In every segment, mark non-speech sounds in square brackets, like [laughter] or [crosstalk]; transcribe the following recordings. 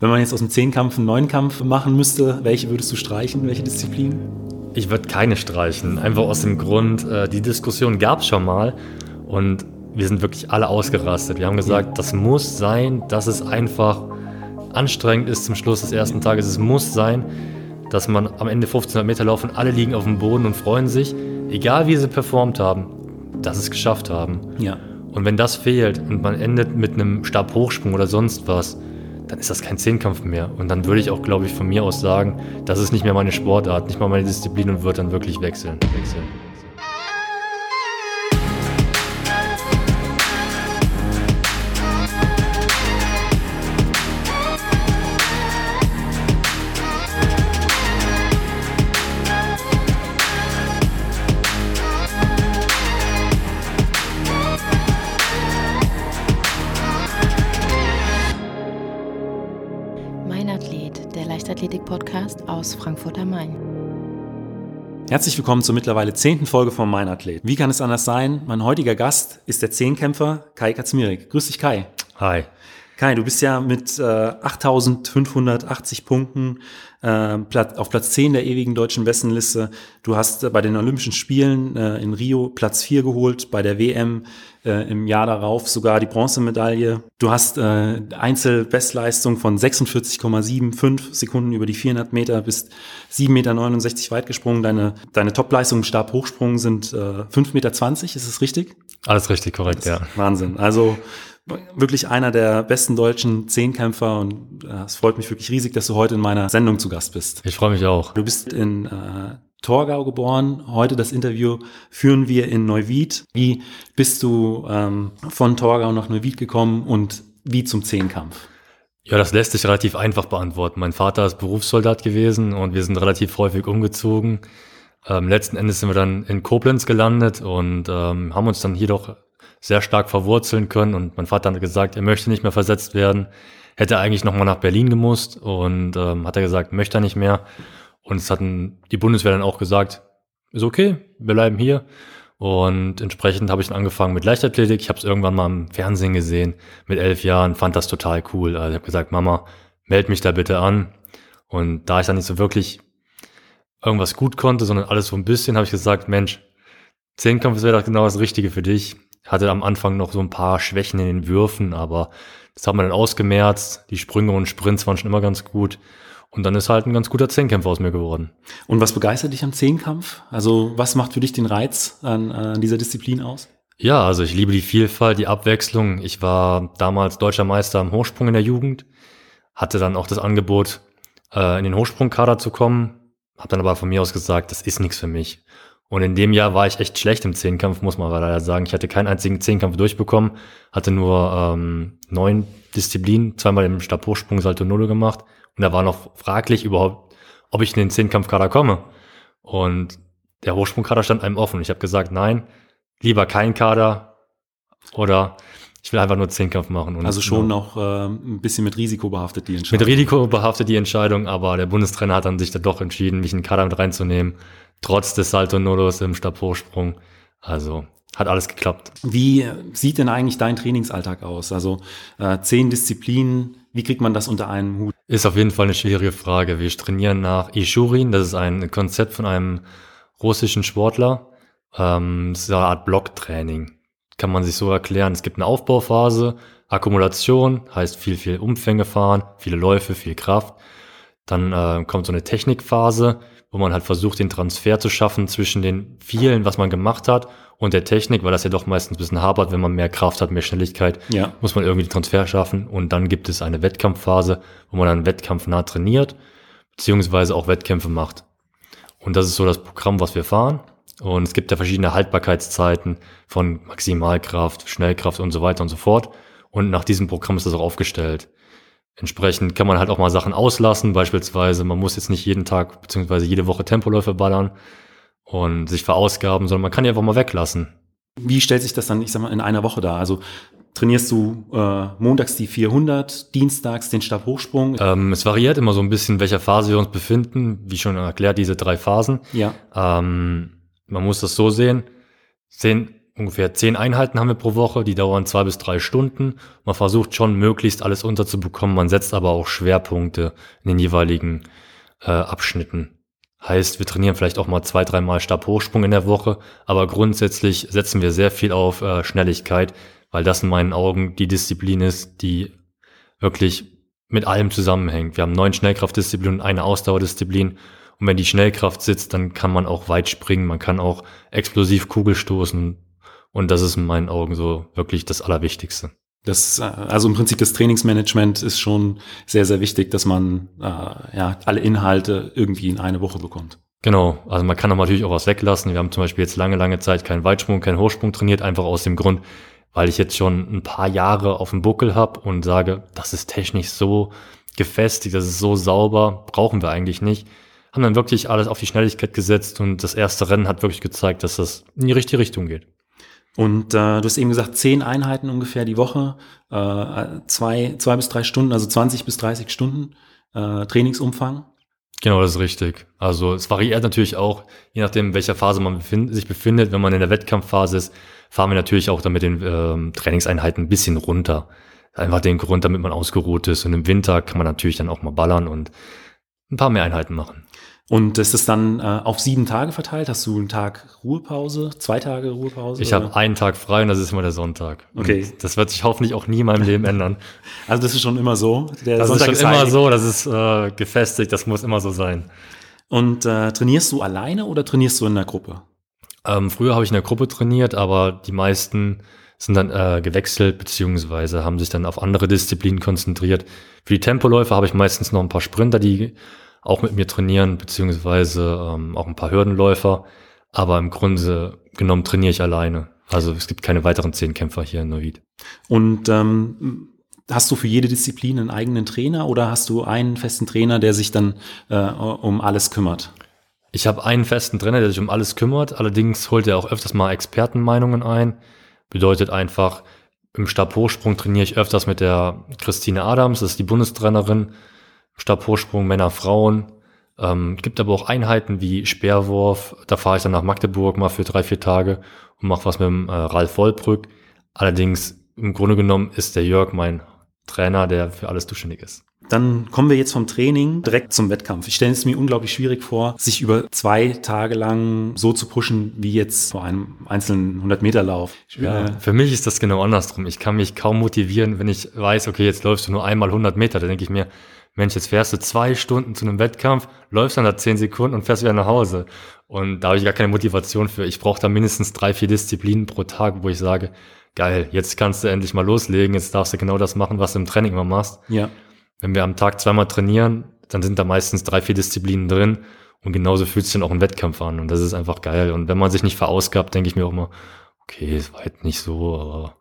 Wenn man jetzt aus dem Zehnkampf einen Neunkampf machen müsste, welche würdest du streichen? Welche Disziplin? Ich würde keine streichen. Einfach aus dem Grund, äh, die Diskussion gab es schon mal und wir sind wirklich alle ausgerastet. Wir haben gesagt, das muss sein, dass es einfach anstrengend ist zum Schluss des ersten Tages. Es muss sein, dass man am Ende 1500 Meter laufen, alle liegen auf dem Boden und freuen sich, egal wie sie performt haben, dass sie es geschafft haben. Ja. Und wenn das fehlt und man endet mit einem Stabhochsprung oder sonst was, dann ist das kein Zehnkampf mehr. Und dann würde ich auch, glaube ich, von mir aus sagen, das ist nicht mehr meine Sportart, nicht mal meine Disziplin und würde dann wirklich wechseln. wechseln. Aus Frankfurt am Main. Herzlich willkommen zur mittlerweile zehnten Folge von Mein Athlet. Wie kann es anders sein? Mein heutiger Gast ist der Zehnkämpfer Kai Katzmirik. Grüß dich, Kai. Hi. Kai, du bist ja mit äh, 8.580 Punkten äh, auf Platz 10 der ewigen deutschen Bestenliste. Du hast äh, bei den Olympischen Spielen äh, in Rio Platz 4 geholt, bei der WM äh, im Jahr darauf sogar die Bronzemedaille. Du hast äh, Einzelbestleistung von 46,75 Sekunden über die 400 Meter, bist 7,69 Meter weit gesprungen. Deine, deine Topleistung im Stabhochsprung sind äh, 5,20 Meter, ist es richtig? Alles richtig, korrekt, ja. Wahnsinn. Also wirklich einer der besten deutschen Zehnkämpfer und äh, es freut mich wirklich riesig, dass du heute in meiner Sendung zu Gast bist. Ich freue mich auch. Du bist in äh, Torgau geboren. Heute das Interview führen wir in Neuwied. Wie bist du ähm, von Torgau nach Neuwied gekommen und wie zum Zehnkampf? Ja, das lässt sich relativ einfach beantworten. Mein Vater ist Berufssoldat gewesen und wir sind relativ häufig umgezogen. Ähm, letzten Endes sind wir dann in Koblenz gelandet und ähm, haben uns dann hier doch sehr stark verwurzeln können. Und mein Vater hat gesagt, er möchte nicht mehr versetzt werden. Hätte eigentlich nochmal nach Berlin gemusst und ähm, hat er gesagt, möchte er nicht mehr. Und es hatten die Bundeswehr dann auch gesagt, ist okay, wir bleiben hier. Und entsprechend habe ich dann angefangen mit Leichtathletik. Ich habe es irgendwann mal im Fernsehen gesehen mit elf Jahren, fand das total cool. Also ich habe gesagt, Mama, meld mich da bitte an. Und da ich dann nicht so wirklich irgendwas gut konnte, sondern alles so ein bisschen, habe ich gesagt, Mensch, Zehnkampf wäre doch genau das Richtige für dich. Hatte am Anfang noch so ein paar Schwächen in den Würfen, aber das hat man dann ausgemerzt. Die Sprünge und Sprints waren schon immer ganz gut. Und dann ist halt ein ganz guter Zehnkämpfer aus mir geworden. Und was begeistert dich am Zehnkampf? Also was macht für dich den Reiz an, an dieser Disziplin aus? Ja, also ich liebe die Vielfalt, die Abwechslung. Ich war damals deutscher Meister im Hochsprung in der Jugend, hatte dann auch das Angebot, äh, in den Hochsprungkader zu kommen, habe dann aber von mir aus gesagt, das ist nichts für mich. Und in dem Jahr war ich echt schlecht im Zehnkampf, muss man leider sagen. Ich hatte keinen einzigen Zehnkampf durchbekommen, hatte nur ähm, neun Disziplinen, zweimal im Stabhochsprung Salto Null gemacht. Und da war noch fraglich überhaupt, ob ich in den Zehnkampfkader komme. Und der Hochsprungkader stand einem offen. Ich habe gesagt, nein, lieber kein Kader oder ich will einfach nur Zehnkampf machen. Also schon noch äh, ein bisschen mit Risiko behaftet die Entscheidung. Mit Risiko behaftet die Entscheidung, aber der Bundestrainer hat dann sich dann doch entschieden, mich in den Kader mit reinzunehmen trotz des Salto Nodos im Stabhochsprung. Also hat alles geklappt. Wie sieht denn eigentlich dein Trainingsalltag aus? Also äh, zehn Disziplinen, wie kriegt man das unter einen Hut? Ist auf jeden Fall eine schwierige Frage. Wir trainieren nach Ishurin, das ist ein Konzept von einem russischen Sportler. Ähm, das ist eine Art Blocktraining. Kann man sich so erklären. Es gibt eine Aufbauphase, Akkumulation, heißt viel, viel Umfänge fahren, viele Läufe, viel Kraft. Dann äh, kommt so eine Technikphase, wo man halt versucht, den Transfer zu schaffen zwischen den vielen, was man gemacht hat, und der Technik, weil das ja doch meistens ein bisschen hapert, wenn man mehr Kraft hat, mehr Schnelligkeit, ja. muss man irgendwie den Transfer schaffen. Und dann gibt es eine Wettkampfphase, wo man dann wettkampfnah trainiert, beziehungsweise auch Wettkämpfe macht. Und das ist so das Programm, was wir fahren. Und es gibt ja verschiedene Haltbarkeitszeiten von Maximalkraft, Schnellkraft und so weiter und so fort. Und nach diesem Programm ist das auch aufgestellt. Entsprechend kann man halt auch mal Sachen auslassen, beispielsweise man muss jetzt nicht jeden Tag beziehungsweise jede Woche Tempoläufe ballern und sich verausgaben, sondern man kann die einfach mal weglassen. Wie stellt sich das dann, ich sag mal, in einer Woche dar? Also trainierst du äh, montags die 400, dienstags den Stabhochsprung? Ähm, es variiert immer so ein bisschen, in welcher Phase wir uns befinden. Wie schon erklärt, diese drei Phasen. Ja. Ähm, man muss das so sehen. Sehen ungefähr zehn Einheiten haben wir pro Woche, die dauern zwei bis drei Stunden. Man versucht schon möglichst alles unterzubekommen, man setzt aber auch Schwerpunkte in den jeweiligen äh, Abschnitten. Heißt, wir trainieren vielleicht auch mal zwei, dreimal Stabhochsprung in der Woche, aber grundsätzlich setzen wir sehr viel auf äh, Schnelligkeit, weil das in meinen Augen die Disziplin ist, die wirklich mit allem zusammenhängt. Wir haben neun Schnellkraftdisziplinen und eine Ausdauerdisziplin. Und wenn die Schnellkraft sitzt, dann kann man auch weit springen, man kann auch explosiv Kugel stoßen. Und das ist in meinen Augen so wirklich das Allerwichtigste. Das, äh, also im Prinzip das Trainingsmanagement ist schon sehr, sehr wichtig, dass man äh, ja alle Inhalte irgendwie in eine Woche bekommt. Genau, also man kann auch natürlich auch was weglassen. Wir haben zum Beispiel jetzt lange, lange Zeit keinen Weitsprung, keinen Hochsprung trainiert, einfach aus dem Grund, weil ich jetzt schon ein paar Jahre auf dem Buckel habe und sage, das ist technisch so gefestigt, das ist so sauber, brauchen wir eigentlich nicht. Haben dann wirklich alles auf die Schnelligkeit gesetzt und das erste Rennen hat wirklich gezeigt, dass das in die richtige Richtung geht. Und äh, du hast eben gesagt, zehn Einheiten ungefähr die Woche, äh, zwei, zwei bis drei Stunden, also 20 bis 30 Stunden äh, Trainingsumfang. Genau, das ist richtig. Also es variiert natürlich auch, je nachdem, in welcher Phase man befind sich befindet. Wenn man in der Wettkampfphase ist, fahren wir natürlich auch damit den ähm, Trainingseinheiten ein bisschen runter. Einfach den Grund, damit man ausgeruht ist. Und im Winter kann man natürlich dann auch mal ballern und ein paar mehr Einheiten machen. Und ist es dann äh, auf sieben Tage verteilt? Hast du einen Tag Ruhepause, zwei Tage Ruhepause? Ich habe einen Tag frei und das ist immer der Sonntag. Okay. Und das wird sich hoffentlich auch nie in meinem Leben ändern. [laughs] Also das ist schon immer so. Der das Sonntag ist schon ist immer so, das ist äh, gefestigt, das muss immer so sein. Und äh, trainierst du alleine oder trainierst du in der Gruppe? Ähm, früher habe ich in der Gruppe trainiert, aber die meisten sind dann äh, gewechselt beziehungsweise haben sich dann auf andere Disziplinen konzentriert. Für die Tempoläufer habe ich meistens noch ein paar Sprinter, die auch mit mir trainieren, beziehungsweise ähm, auch ein paar Hürdenläufer. Aber im Grunde genommen trainiere ich alleine. Also es gibt keine weiteren Zehnkämpfer hier in Neuwied. Und ähm, hast du für jede Disziplin einen eigenen Trainer oder hast du einen festen Trainer, der sich dann äh, um alles kümmert? Ich habe einen festen Trainer, der sich um alles kümmert. Allerdings holt er auch öfters mal Expertenmeinungen ein. Bedeutet einfach, im Stabhochsprung trainiere ich öfters mit der Christine Adams, das ist die Bundestrainerin. Stabhochsprung Männer, Frauen. Ähm, gibt aber auch Einheiten wie Speerwurf. Da fahre ich dann nach Magdeburg mal für drei, vier Tage und mache was mit dem äh, Ralf Wollbrück. Allerdings im Grunde genommen ist der Jörg mein Trainer, der für alles zuständig ist. Dann kommen wir jetzt vom Training direkt zum Wettkampf. Ich stelle es mir unglaublich schwierig vor, sich über zwei Tage lang so zu pushen wie jetzt vor einem einzelnen 100-Meter-Lauf. Ja, für mich ist das genau andersrum. Ich kann mich kaum motivieren, wenn ich weiß, okay, jetzt läufst du nur einmal 100 Meter. Da denke ich mir, Mensch, jetzt fährst du zwei Stunden zu einem Wettkampf, läufst dann da zehn Sekunden und fährst wieder nach Hause. Und da habe ich gar keine Motivation für. Ich brauche da mindestens drei, vier Disziplinen pro Tag, wo ich sage, geil, jetzt kannst du endlich mal loslegen, jetzt darfst du genau das machen, was du im Training immer machst. Ja. Wenn wir am Tag zweimal trainieren, dann sind da meistens drei, vier Disziplinen drin und genauso fühlt sich dann auch ein Wettkampf an und das ist einfach geil. Und wenn man sich nicht verausgabt, denke ich mir auch immer, okay, es war halt nicht so, aber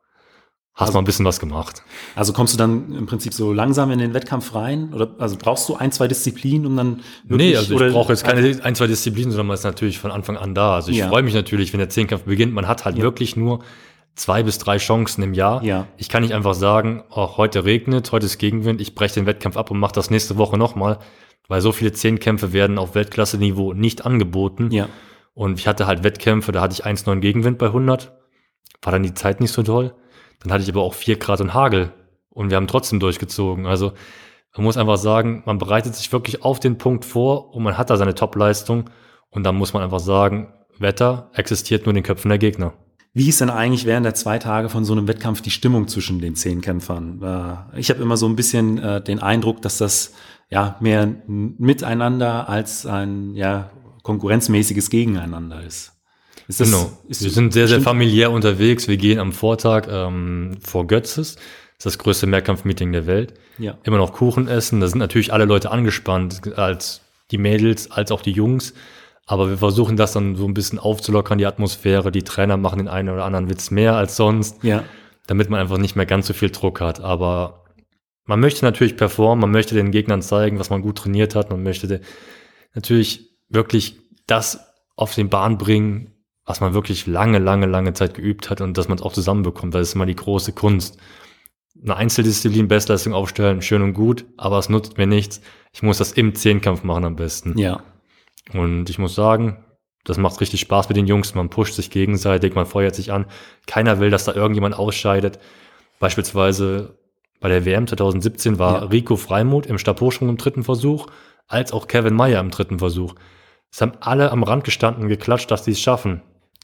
Hast also, mal ein bisschen was gemacht. Also kommst du dann im Prinzip so langsam in den Wettkampf rein? Oder also brauchst du ein, zwei Disziplinen, um dann wirklich, Nee, also ich brauche jetzt keine ein, zwei Disziplinen, sondern man ist natürlich von Anfang an da. Also ich ja. freue mich natürlich, wenn der Zehnkampf beginnt. Man hat halt ja. wirklich nur zwei bis drei Chancen im Jahr. Ja. Ich kann nicht einfach sagen, oh, heute regnet, heute ist Gegenwind, ich breche den Wettkampf ab und mache das nächste Woche nochmal, weil so viele Zehnkämpfe werden auf Weltklasse-Niveau nicht angeboten. Ja. Und ich hatte halt Wettkämpfe, da hatte ich 1,9 Gegenwind bei 100. War dann die Zeit nicht so toll. Dann hatte ich aber auch vier Grad und Hagel und wir haben trotzdem durchgezogen. Also man muss einfach sagen, man bereitet sich wirklich auf den Punkt vor und man hat da seine Top-Leistung und dann muss man einfach sagen, Wetter existiert nur in den Köpfen der Gegner. Wie ist denn eigentlich während der zwei Tage von so einem Wettkampf die Stimmung zwischen den zehn Kämpfern? Äh, ich habe immer so ein bisschen äh, den Eindruck, dass das ja mehr miteinander als ein ja konkurrenzmäßiges Gegeneinander ist. Ist das, genau. Ist wir sind sehr, sehr familiär unterwegs. Wir gehen am Vortag ähm, vor Götzes. Das ist das größte Mehrkampfmeeting der Welt. Ja. Immer noch Kuchen essen. Da sind natürlich alle Leute angespannt, als die Mädels, als auch die Jungs. Aber wir versuchen das dann so ein bisschen aufzulockern, die Atmosphäre. Die Trainer machen den einen oder anderen Witz mehr als sonst. Ja. Damit man einfach nicht mehr ganz so viel Druck hat. Aber man möchte natürlich performen, man möchte den Gegnern zeigen, was man gut trainiert hat. Man möchte natürlich wirklich das auf den Bahn bringen, was man wirklich lange, lange, lange Zeit geübt hat und dass man es auch zusammenbekommt. Das ist immer die große Kunst. Eine Einzeldisziplin, Bestleistung aufstellen, schön und gut, aber es nutzt mir nichts. Ich muss das im Zehnkampf machen am besten. Ja. Und ich muss sagen, Das macht richtig Spaß mit den Jungs. Man pusht sich gegenseitig, man feuert sich an. Keiner will, dass da irgendjemand ausscheidet. Beispielsweise bei der WM 2017 war ja. Rico Freimuth im Stabhochsprung im dritten Versuch, als auch Kevin Meyer im dritten Versuch. Es haben alle am Rand gestanden und geklatscht, dass sie es schaffen.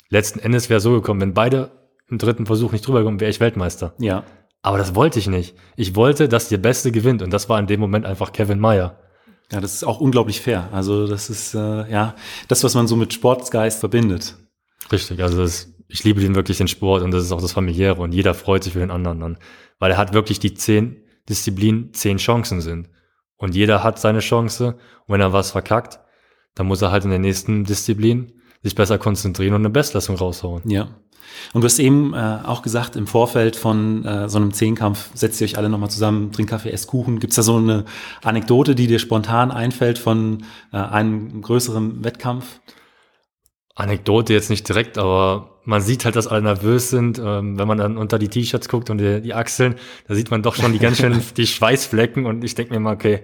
Letzten Endes wäre so gekommen, wenn beide im dritten Versuch nicht drüber kommen, wäre ich Weltmeister. Ja. Aber das wollte ich nicht. Ich wollte, dass der Beste gewinnt und das war in dem Moment einfach Kevin Meyer. Ja, das ist auch unglaublich fair. Also das ist äh, ja das, was man so mit Sportsgeist verbindet. Richtig, also das, ich liebe den wirklich den Sport und das ist auch das Familiäre und jeder freut sich für den anderen dann, weil er hat wirklich die zehn Disziplinen, zehn Chancen sind und jeder hat seine Chance und wenn er was verkackt, dann muss er halt in der nächsten Disziplin sich besser konzentrieren und eine Bestleistung raushauen. Ja. Und du hast eben äh, auch gesagt, im Vorfeld von äh, so einem Zehnkampf setzt ihr euch alle nochmal zusammen, trinkt Kaffee, esst Kuchen. Gibt es da so eine Anekdote, die dir spontan einfällt von äh, einem größeren Wettkampf? Anekdote jetzt nicht direkt, aber man sieht halt, dass alle nervös sind. Ähm, wenn man dann unter die T-Shirts guckt und die, die, Achseln, da sieht man doch schon die ganz schön [laughs] die Schweißflecken und ich denke mir mal, okay,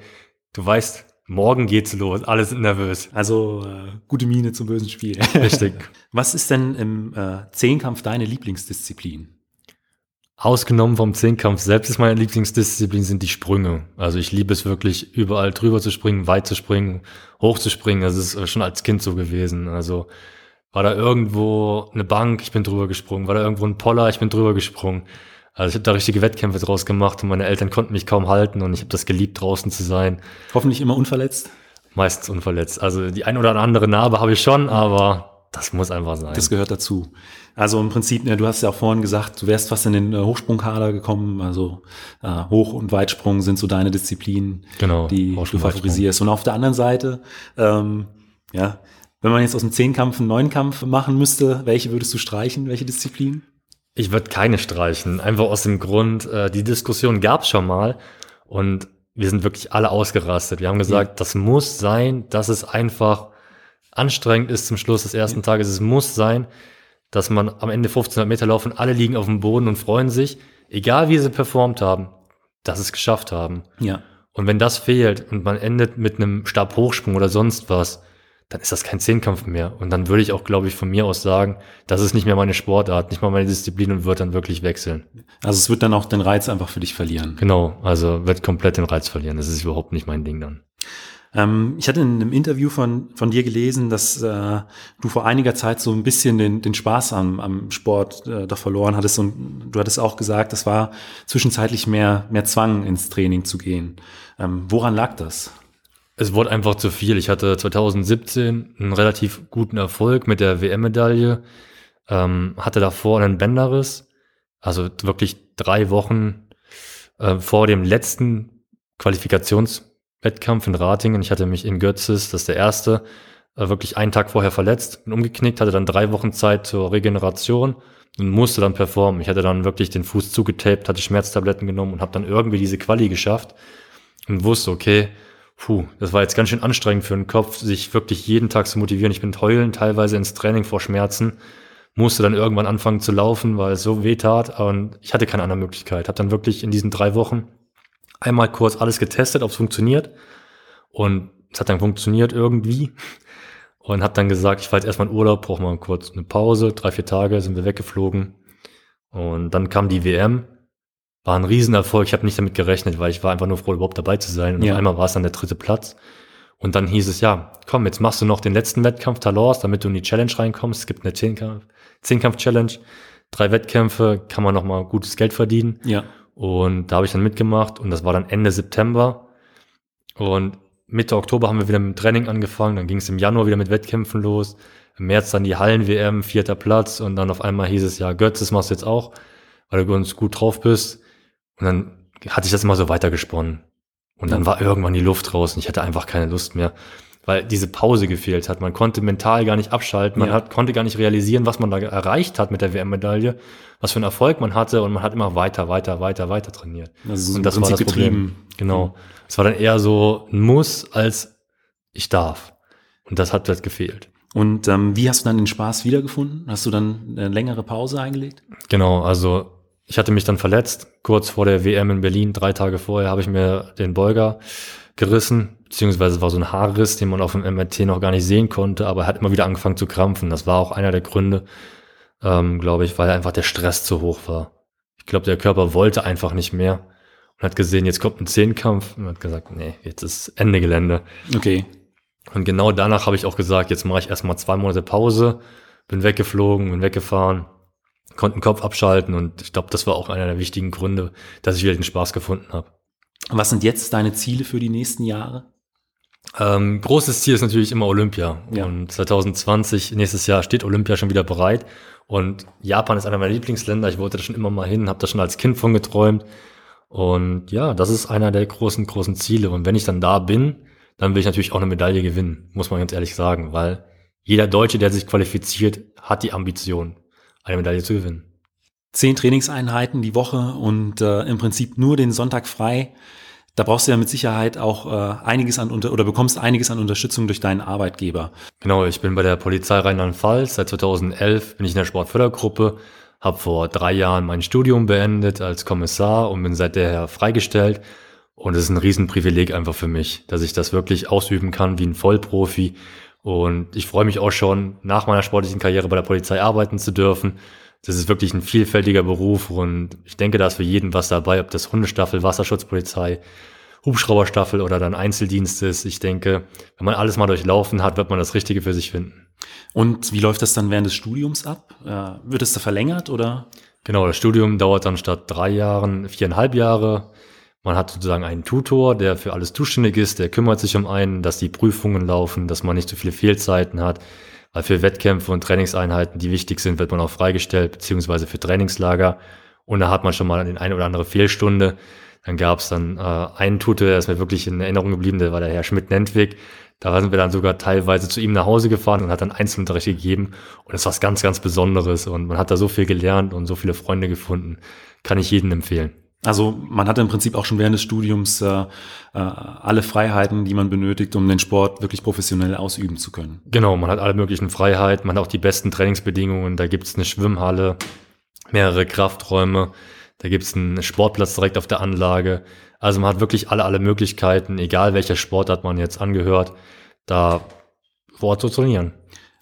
du weißt, Morgen geht's los, alle sind nervös. Also äh, gute Miene zum bösen Spiel. [laughs] Richtig. Was ist denn im äh, Zehnkampf deine Lieblingsdisziplin? Ausgenommen vom Zehnkampf selbst ist meine Lieblingsdisziplin sind die Sprünge. Also ich liebe es wirklich, überall drüber zu springen, weit zu springen, hoch zu springen. Das ist äh, schon als Kind so gewesen. Also war da irgendwo eine Bank, ich bin drüber gesprungen. War da irgendwo ein Poller, ich bin drüber gesprungen. Also ich habe da richtige Wettkämpfe draus gemacht und meine Eltern konnten mich kaum halten und ich habe das geliebt, draußen zu sein. Hoffentlich immer unverletzt? Meistens unverletzt. Also die ein oder andere Narbe habe ich schon, aber das muss einfach sein. Das gehört dazu. Also im Prinzip, ja, du hast ja auch vorhin gesagt, du wärst fast in den äh, Hochsprungkader gekommen. Also äh, Hoch- und Weitsprung sind so deine Disziplinen, genau, die du favorisierst. Und auf der anderen Seite, ähm, ja, wenn man jetzt aus dem Zehnkampf einen Neunkampf machen müsste, welche würdest du streichen? Welche Disziplin? Ich würde keine streichen, einfach aus dem Grund, äh, die Diskussion gab es schon mal und wir sind wirklich alle ausgerastet. Wir haben gesagt, ja. das muss sein, dass es einfach anstrengend ist zum Schluss des ersten ja. Tages. Es muss sein, dass man am Ende 1500 Meter laufen, alle liegen auf dem Boden und freuen sich, egal wie sie performt haben, dass sie es geschafft haben. Ja. Und wenn das fehlt und man endet mit einem Stabhochsprung oder sonst was, dann ist das kein Zehnkampf mehr. Und dann würde ich auch, glaube ich, von mir aus sagen, das ist nicht mehr meine Sportart, nicht mal meine Disziplin und wird dann wirklich wechseln. Also es wird dann auch den Reiz einfach für dich verlieren. Genau, also wird komplett den Reiz verlieren. Das ist überhaupt nicht mein Ding dann. Ähm, ich hatte in einem Interview von, von dir gelesen, dass äh, du vor einiger Zeit so ein bisschen den, den Spaß am, am Sport äh, doch verloren hattest und du hattest auch gesagt, es war zwischenzeitlich mehr, mehr Zwang ins Training zu gehen. Ähm, woran lag das? Es wurde einfach zu viel. Ich hatte 2017 einen relativ guten Erfolg mit der WM-Medaille, ähm, hatte davor einen Bänderriss, also wirklich drei Wochen äh, vor dem letzten Qualifikationswettkampf in Ratingen. Ich hatte mich in Götzes, das ist der erste, äh, wirklich einen Tag vorher verletzt, bin umgeknickt, hatte dann drei Wochen Zeit zur Regeneration und musste dann performen. Ich hatte dann wirklich den Fuß zugetaped, hatte Schmerztabletten genommen und habe dann irgendwie diese Quali geschafft und wusste, okay, Puh, das war jetzt ganz schön anstrengend für den Kopf, sich wirklich jeden Tag zu motivieren. Ich bin heulen, teilweise ins Training vor Schmerzen, musste dann irgendwann anfangen zu laufen, weil es so weh tat und ich hatte keine andere Möglichkeit. Habe dann wirklich in diesen drei Wochen einmal kurz alles getestet, ob es funktioniert und es hat dann funktioniert irgendwie [laughs] und habe dann gesagt, ich fahre jetzt erstmal in Urlaub, brauche mal kurz eine Pause, drei, vier Tage sind wir weggeflogen und dann kam die WM war ein Riesenerfolg. Ich habe nicht damit gerechnet, weil ich war einfach nur froh, überhaupt dabei zu sein. Und ja. auf einmal war es dann der dritte Platz. Und dann hieß es, ja, komm, jetzt machst du noch den letzten Wettkampf Talors, damit du in die Challenge reinkommst. Es gibt eine Zehnkampf, Zehnkampf-Challenge. Drei Wettkämpfe, kann man nochmal gutes Geld verdienen. Ja. Und da habe ich dann mitgemacht und das war dann Ende September. Und Mitte Oktober haben wir wieder mit dem Training angefangen. Dann ging es im Januar wieder mit Wettkämpfen los. Im März dann die Hallen-WM, vierter Platz. Und dann auf einmal hieß es, ja, Götz, das machst du jetzt auch, weil du uns gut drauf bist. Und dann hatte ich das immer so weitergesponnen. Und dann war irgendwann die Luft raus und ich hatte einfach keine Lust mehr, weil diese Pause gefehlt hat. Man konnte mental gar nicht abschalten, man ja. hat, konnte gar nicht realisieren, was man da erreicht hat mit der WM-Medaille, was für einen Erfolg man hatte und man hat immer weiter, weiter, weiter, weiter trainiert. Also so und das war das getrieben. Problem. Genau. Es war dann eher so ein Muss als ich darf. Und das hat halt gefehlt. Und ähm, wie hast du dann den Spaß wiedergefunden? Hast du dann eine längere Pause eingelegt? Genau, also ich hatte mich dann verletzt, kurz vor der WM in Berlin, drei Tage vorher habe ich mir den Beuger gerissen, beziehungsweise war so ein Haarriss, den man auf dem MRT noch gar nicht sehen konnte, aber er hat immer wieder angefangen zu krampfen. Das war auch einer der Gründe, ähm, glaube ich, weil einfach der Stress zu hoch war. Ich glaube, der Körper wollte einfach nicht mehr und hat gesehen, jetzt kommt ein Zehnkampf und hat gesagt, nee, jetzt ist Ende Gelände. Okay. Und genau danach habe ich auch gesagt, jetzt mache ich erstmal zwei Monate Pause, bin weggeflogen, bin weggefahren, konnte den Kopf abschalten und ich glaube, das war auch einer der wichtigen Gründe, dass ich wieder den Spaß gefunden habe. Was sind jetzt deine Ziele für die nächsten Jahre? Ähm, großes Ziel ist natürlich immer Olympia. Ja. Und 2020, nächstes Jahr, steht Olympia schon wieder bereit. Und Japan ist einer meiner Lieblingsländer. Ich wollte da schon immer mal hin, habe da schon als Kind von geträumt. Und ja, das ist einer der großen, großen Ziele. Und wenn ich dann da bin, dann will ich natürlich auch eine Medaille gewinnen, muss man ganz ehrlich sagen, weil jeder Deutsche, der sich qualifiziert, hat die Ambition, eine Medaille zu gewinnen. Zehn Trainingseinheiten die Woche und äh, im Prinzip nur den Sonntag frei. Da brauchst du ja mit Sicherheit auch äh, einiges an unter oder bekommst einiges an Unterstützung durch deinen Arbeitgeber. Genau, ich bin bei der Polizei Rheinland-Pfalz. Seit 2011 bin ich in der Sportfördergruppe, habe vor drei Jahren mein Studium beendet als Kommissar und bin seither freigestellt. Und es ist ein Riesenprivileg einfach für mich, dass ich das wirklich ausüben kann wie ein Vollprofi. Und ich freue mich auch schon, nach meiner sportlichen Karriere bei der Polizei arbeiten zu dürfen. Das ist wirklich ein vielfältiger Beruf und ich denke, da ist für jeden was dabei, ob das Hundestaffel, Wasserschutzpolizei, Hubschrauberstaffel oder dann Einzeldienst ist. Ich denke, wenn man alles mal durchlaufen hat, wird man das Richtige für sich finden. Und wie läuft das dann während des Studiums ab? Äh, wird es da verlängert oder? Genau, das Studium dauert dann statt drei Jahren viereinhalb Jahre. Man hat sozusagen einen Tutor, der für alles zuständig ist, der kümmert sich um einen, dass die Prüfungen laufen, dass man nicht zu viele Fehlzeiten hat. Weil für Wettkämpfe und Trainingseinheiten, die wichtig sind, wird man auch freigestellt, beziehungsweise für Trainingslager. Und da hat man schon mal eine oder andere Fehlstunde. Dann gab es dann äh, einen Tutor, der ist mir wirklich in Erinnerung geblieben, der war der Herr Schmidt-Nentwig. Da sind wir dann sogar teilweise zu ihm nach Hause gefahren und hat dann Einzelunterricht gegeben. Und das war was ganz, ganz Besonderes. Und man hat da so viel gelernt und so viele Freunde gefunden. Kann ich jedem empfehlen. Also man hatte im Prinzip auch schon während des Studiums äh, äh, alle Freiheiten, die man benötigt, um den Sport wirklich professionell ausüben zu können. Genau, man hat alle möglichen Freiheiten, man hat auch die besten Trainingsbedingungen. Da gibt's eine Schwimmhalle, mehrere Krafträume, da gibt's einen Sportplatz direkt auf der Anlage. Also man hat wirklich alle, alle Möglichkeiten, egal welcher Sportart man jetzt angehört, da vor Ort zu trainieren.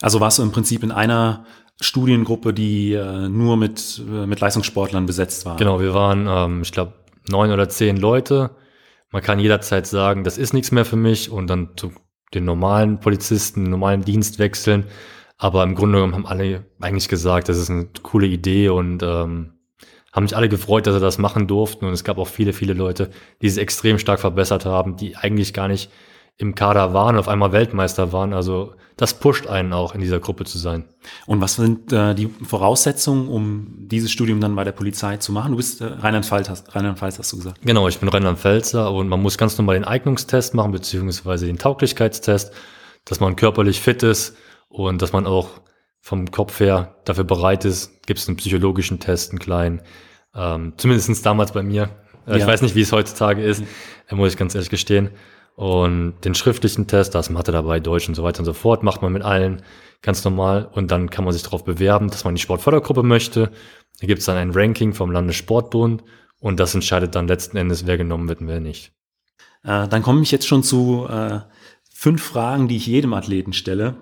Also warst du im Prinzip in einer Studiengruppe, die äh, nur mit, äh, mit Leistungssportlern besetzt war. Genau, wir waren, ähm, ich glaube, neun oder zehn Leute. Man kann jederzeit sagen, das ist nichts mehr für mich und dann zu den normalen Polizisten, normalen Dienst wechseln. Aber im Grunde genommen haben alle eigentlich gesagt, das ist eine coole Idee und ähm, haben sich alle gefreut, dass sie das machen durften. Und es gab auch viele, viele Leute, die es extrem stark verbessert haben, die eigentlich gar nicht im Kader waren und auf einmal Weltmeister waren. Also das pusht einen auch, in dieser Gruppe zu sein. Und was sind äh, die Voraussetzungen, um dieses Studium dann bei der Polizei zu machen? Du bist äh, Rheinland-Pfalz, hast, Rheinland hast du gesagt. Genau, ich bin Rheinland-Pfälzer und man muss ganz normal den Eignungstest machen, beziehungsweise den Tauglichkeitstest, dass man körperlich fit ist und dass man auch vom Kopf her dafür bereit ist. Gibt es einen psychologischen Test, einen kleinen, ähm, zumindest damals bei mir. Äh, ja. Ich weiß nicht, wie es heutzutage ist, mhm. muss ich ganz ehrlich gestehen. Und den schriftlichen Test, da ist Mathe dabei, Deutsch und so weiter und so fort, macht man mit allen ganz normal. Und dann kann man sich darauf bewerben, dass man die Sportfördergruppe möchte. Da gibt es dann ein Ranking vom Landessportbund und das entscheidet dann letzten Endes, wer genommen wird und wer nicht. Äh, dann komme ich jetzt schon zu äh, fünf Fragen, die ich jedem Athleten stelle.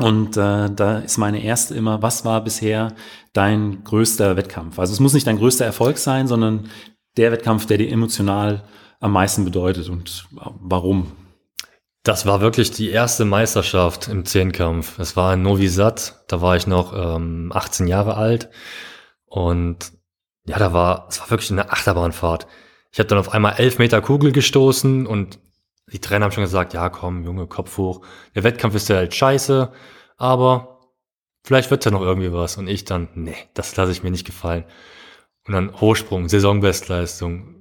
Und äh, da ist meine erste immer, was war bisher dein größter Wettkampf? Also es muss nicht dein größter Erfolg sein, sondern der Wettkampf, der dir emotional am meisten bedeutet und warum? Das war wirklich die erste Meisterschaft im Zehnkampf. Es war in Novi Sad, da war ich noch ähm, 18 Jahre alt und ja, da war, es war wirklich eine Achterbahnfahrt. Ich habe dann auf einmal elf Meter Kugel gestoßen und die Trainer haben schon gesagt, ja komm, Junge, Kopf hoch. Der Wettkampf ist ja halt scheiße, aber vielleicht wird ja noch irgendwie was. Und ich dann, nee, das lasse ich mir nicht gefallen. Und dann Hochsprung, Saisonbestleistung,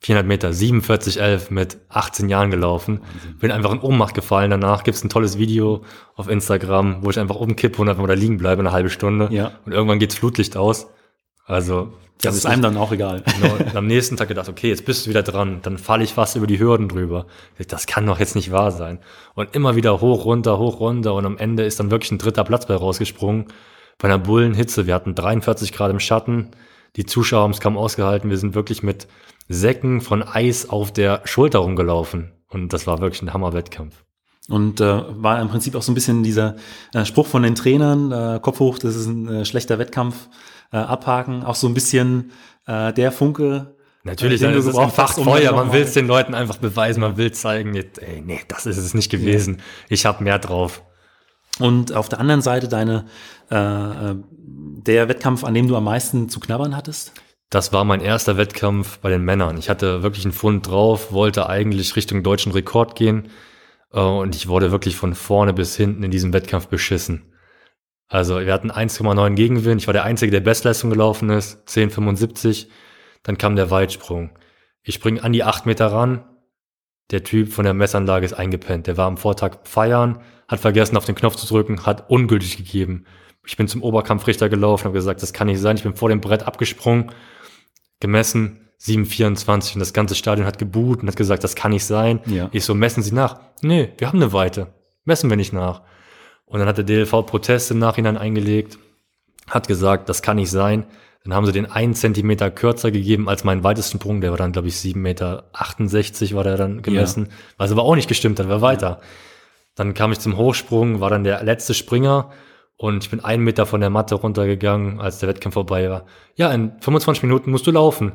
400 Meter, 47,11 mit 18 Jahren gelaufen. Wahnsinn. Bin einfach in Ohnmacht gefallen. Danach gibt's ein tolles Video auf Instagram, wo ich einfach umkippe und einfach mal da liegen bleibe eine halbe Stunde. Ja. Und irgendwann geht's Flutlicht aus. Also das ist einem dann auch egal. Genau, und [laughs] am nächsten Tag gedacht, okay, jetzt bist du wieder dran. Dann falle ich fast über die Hürden drüber. Das kann doch jetzt nicht wahr sein. Und immer wieder hoch, runter, hoch, runter. Und am Ende ist dann wirklich ein dritter Platz bei rausgesprungen. Bei einer Bullenhitze. Wir hatten 43 Grad im Schatten. Die Zuschauer haben es kaum ausgehalten. Wir sind wirklich mit Säcken von Eis auf der Schulter rumgelaufen. Und das war wirklich ein Hammerwettkampf. Und äh, war im Prinzip auch so ein bisschen dieser äh, Spruch von den Trainern, äh, Kopf hoch, das ist ein äh, schlechter Wettkampf, äh, abhaken, auch so ein bisschen äh, der Funke. Natürlich, den dann du ist es gebraucht einfach hast, um Feuer. dann Man will es den Leuten einfach beweisen, man will zeigen, jetzt, ey, nee, das ist es nicht gewesen. Ich habe mehr drauf. Und auf der anderen Seite deine, äh, äh, der Wettkampf, an dem du am meisten zu knabbern hattest? Das war mein erster Wettkampf bei den Männern. Ich hatte wirklich einen Pfund drauf, wollte eigentlich Richtung deutschen Rekord gehen äh, und ich wurde wirklich von vorne bis hinten in diesem Wettkampf beschissen. Also wir hatten 1,9 Gegenwind. Ich war der Einzige, der Bestleistung gelaufen ist, 10,75. Dann kam der Weitsprung. Ich springe an die 8 Meter ran. Der Typ von der Messanlage ist eingepennt. Der war am Vortag feiern, hat vergessen, auf den Knopf zu drücken, hat ungültig gegeben. Ich bin zum Oberkampfrichter gelaufen, habe gesagt, das kann nicht sein. Ich bin vor dem Brett abgesprungen, gemessen 7,24 und das ganze Stadion hat geboot und hat gesagt, das kann nicht sein. Ja. Ich so, messen Sie nach. Nee, wir haben eine Weite. Messen wir nicht nach. Und dann hat der DLV Protest im Nachhinein eingelegt, hat gesagt, das kann nicht sein. Dann haben sie den einen Zentimeter kürzer gegeben als meinen weitesten Sprung. Der war dann, glaube ich, 7,68 Meter war der dann gemessen. Was aber auch nicht gestimmt hat, war weiter. Dann kam ich zum Hochsprung, war dann der letzte Springer und ich bin einen Meter von der Matte runtergegangen, als der Wettkampf vorbei war. Ja, in 25 Minuten musst du laufen.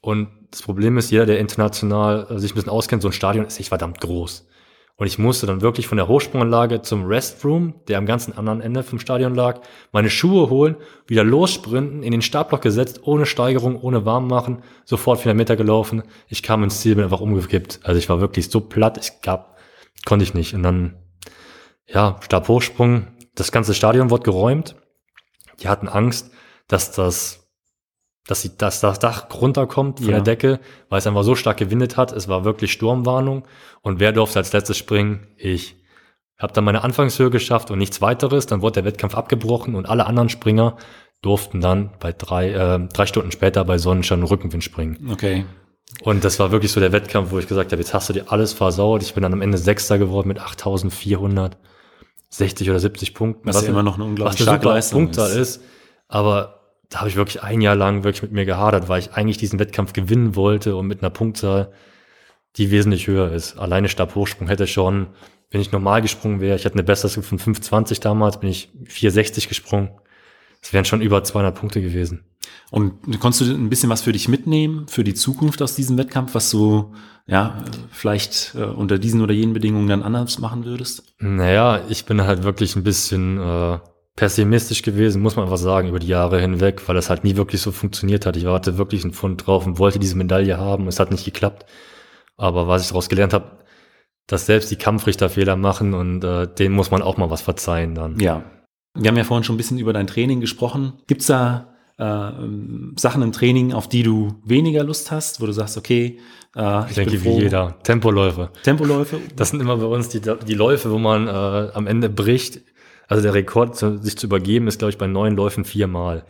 Und das Problem ist, jeder, der international äh, sich ein bisschen auskennt, so ein Stadion ist echt verdammt groß. Und ich musste dann wirklich von der Hochsprunganlage zum Restroom, der am ganzen anderen Ende vom Stadion lag, meine Schuhe holen, wieder lossprinten, in den Startblock gesetzt, ohne Steigerung, ohne warm machen, sofort 400 Meter gelaufen. Ich kam ins Ziel, bin einfach umgekippt. Also ich war wirklich so platt, ich gab, konnte ich nicht. Und dann, ja, Stabhochsprung, das ganze Stadion wurde geräumt. Die hatten Angst, dass das dass, sie, dass das Dach runterkommt von Ja. der Decke, weil es einfach so stark gewindet hat. Es war wirklich Sturmwarnung. Und wer durfte als letztes springen? Ich. Habe dann meine Anfangshöhe geschafft und nichts weiteres. Dann wurde der Wettkampf abgebrochen und alle anderen Springer durften dann bei drei, äh, drei Stunden später bei Sonnenschein und Rückenwind springen. Okay. Und das war wirklich so der Wettkampf, wo ich gesagt habe, jetzt hast du dir alles versaut. Ich bin dann am Ende Sechster geworden mit 8460 oder 70 Punkten. Was ja immer noch eine was unglaublich eine starke super Leistung Punktzahl ist. Aber da habe ich wirklich ein Jahr lang wirklich mit mir gehadert, weil ich eigentlich diesen Wettkampf gewinnen wollte und mit einer Punktzahl, die wesentlich höher ist. Alleine Stabhochsprung hätte schon, wenn ich normal gesprungen wäre, ich hatte eine Bestzeit von 5,20 damals, bin ich 4,60 gesprungen. Das wären schon über 200 Punkte gewesen. Und konntest du ein bisschen was für dich mitnehmen, für die Zukunft aus diesem Wettkampf, was du ja vielleicht äh, unter diesen oder jenen Bedingungen dann anders machen würdest? Naja, ich bin halt wirklich ein bisschen äh, pessimistisch gewesen, muss man einfach sagen, über die Jahre hinweg, weil das halt nie wirklich so funktioniert hat. Ich warte wirklich einen Pfund drauf und wollte diese Medaille haben. Es hat nicht geklappt. Aber was ich daraus gelernt habe, dass selbst die Kampfrichter Fehler machen und äh, denen muss man auch mal was verzeihen dann. Ja. Wir haben ja vorhin schon ein bisschen über dein Training gesprochen. Gibt's da äh, ähm, Sachen im Training, auf die du weniger Lust hast, wo du sagst, okay, äh, Ich denke, wie jeder. Tempoläufe. Tempoläufe? Das sind immer bei uns die, die Läufe, wo man äh, am Ende bricht. Also der Rekord, sich zu übergeben, ist, glaube ich, bei neun Läufen viermal.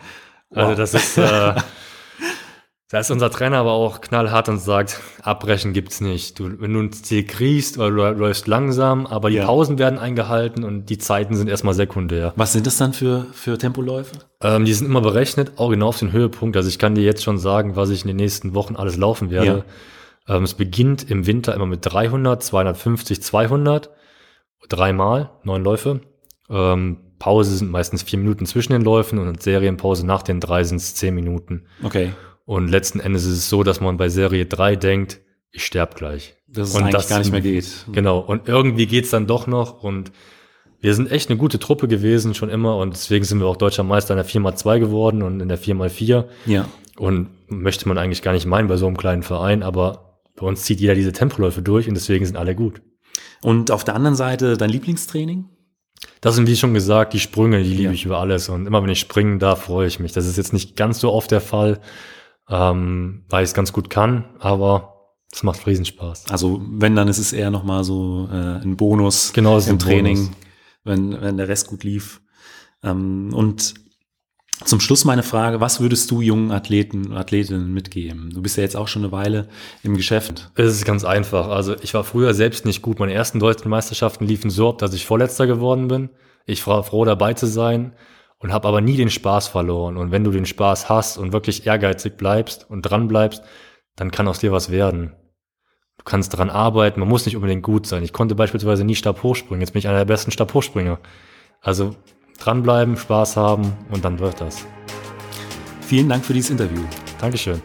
Also Wow. das ist, äh, [laughs] da ist unser Trainer aber auch knallhart und sagt, abbrechen gibt's nicht. Du, wenn du ein Ziel kriegst oder du läufst langsam, aber die Ja. Pausen werden eingehalten und die Zeiten sind erstmal sekundär. Was sind das dann für, für Tempoläufe? Ähm, die sind immer berechnet, auch genau auf den Höhepunkt. Also ich kann dir jetzt schon sagen, was ich in den nächsten Wochen alles laufen werde. Ähm, es beginnt im Winter immer mit 300, 250, 200, dreimal, neun Läufe. Ähm, Pause sind meistens vier Minuten zwischen den Läufen und Serienpause nach den drei sind es zehn Minuten. Okay. Und letzten Endes ist es so, dass man bei Serie drei denkt, ich sterb gleich. Dass es Und eigentlich das- gar nicht mehr geht. Genau. Und irgendwie geht's dann doch noch. Und wir sind echt eine gute Truppe gewesen, schon immer. Und deswegen sind wir auch deutscher Meister in der 4x2 geworden und in der 4x4. Ja. Und möchte man eigentlich gar nicht meinen bei so einem kleinen Verein, aber bei uns zieht jeder diese Tempoläufe durch und deswegen sind alle gut. Und auf der anderen Seite dein Lieblingstraining? Das sind, wie schon gesagt, die Sprünge, die liebe Ja. ich über alles. Und immer wenn ich springen darf, freue ich mich. Das ist jetzt nicht ganz so oft der Fall, ähm, weil ich es ganz gut kann, aber es macht Riesenspaß. Also wenn, dann ist es eher nochmal so äh, ein Bonus Genau, im ein Training, Bonus. wenn, wenn der Rest gut lief. Ähm, und zum Schluss meine Frage, was würdest du jungen Athleten und Athletinnen mitgeben? Du bist ja jetzt auch schon eine Weile im Geschäft. Es ist ganz einfach. Also ich war früher selbst nicht gut. Meine ersten deutschen Meisterschaften liefen so ab, dass ich Vorletzter geworden bin. Ich war froh dabei zu sein und habe aber nie den Spaß verloren. Und wenn du den Spaß hast und wirklich ehrgeizig bleibst und dran bleibst, dann kann aus dir was werden. Du kannst daran arbeiten, man muss nicht unbedingt gut sein. Ich konnte beispielsweise nie Stabhochspringen, jetzt bin ich einer der besten Stabhochspringer. Also dranbleiben, Spaß haben und dann wird das. Vielen Dank für dieses Interview. Dankeschön.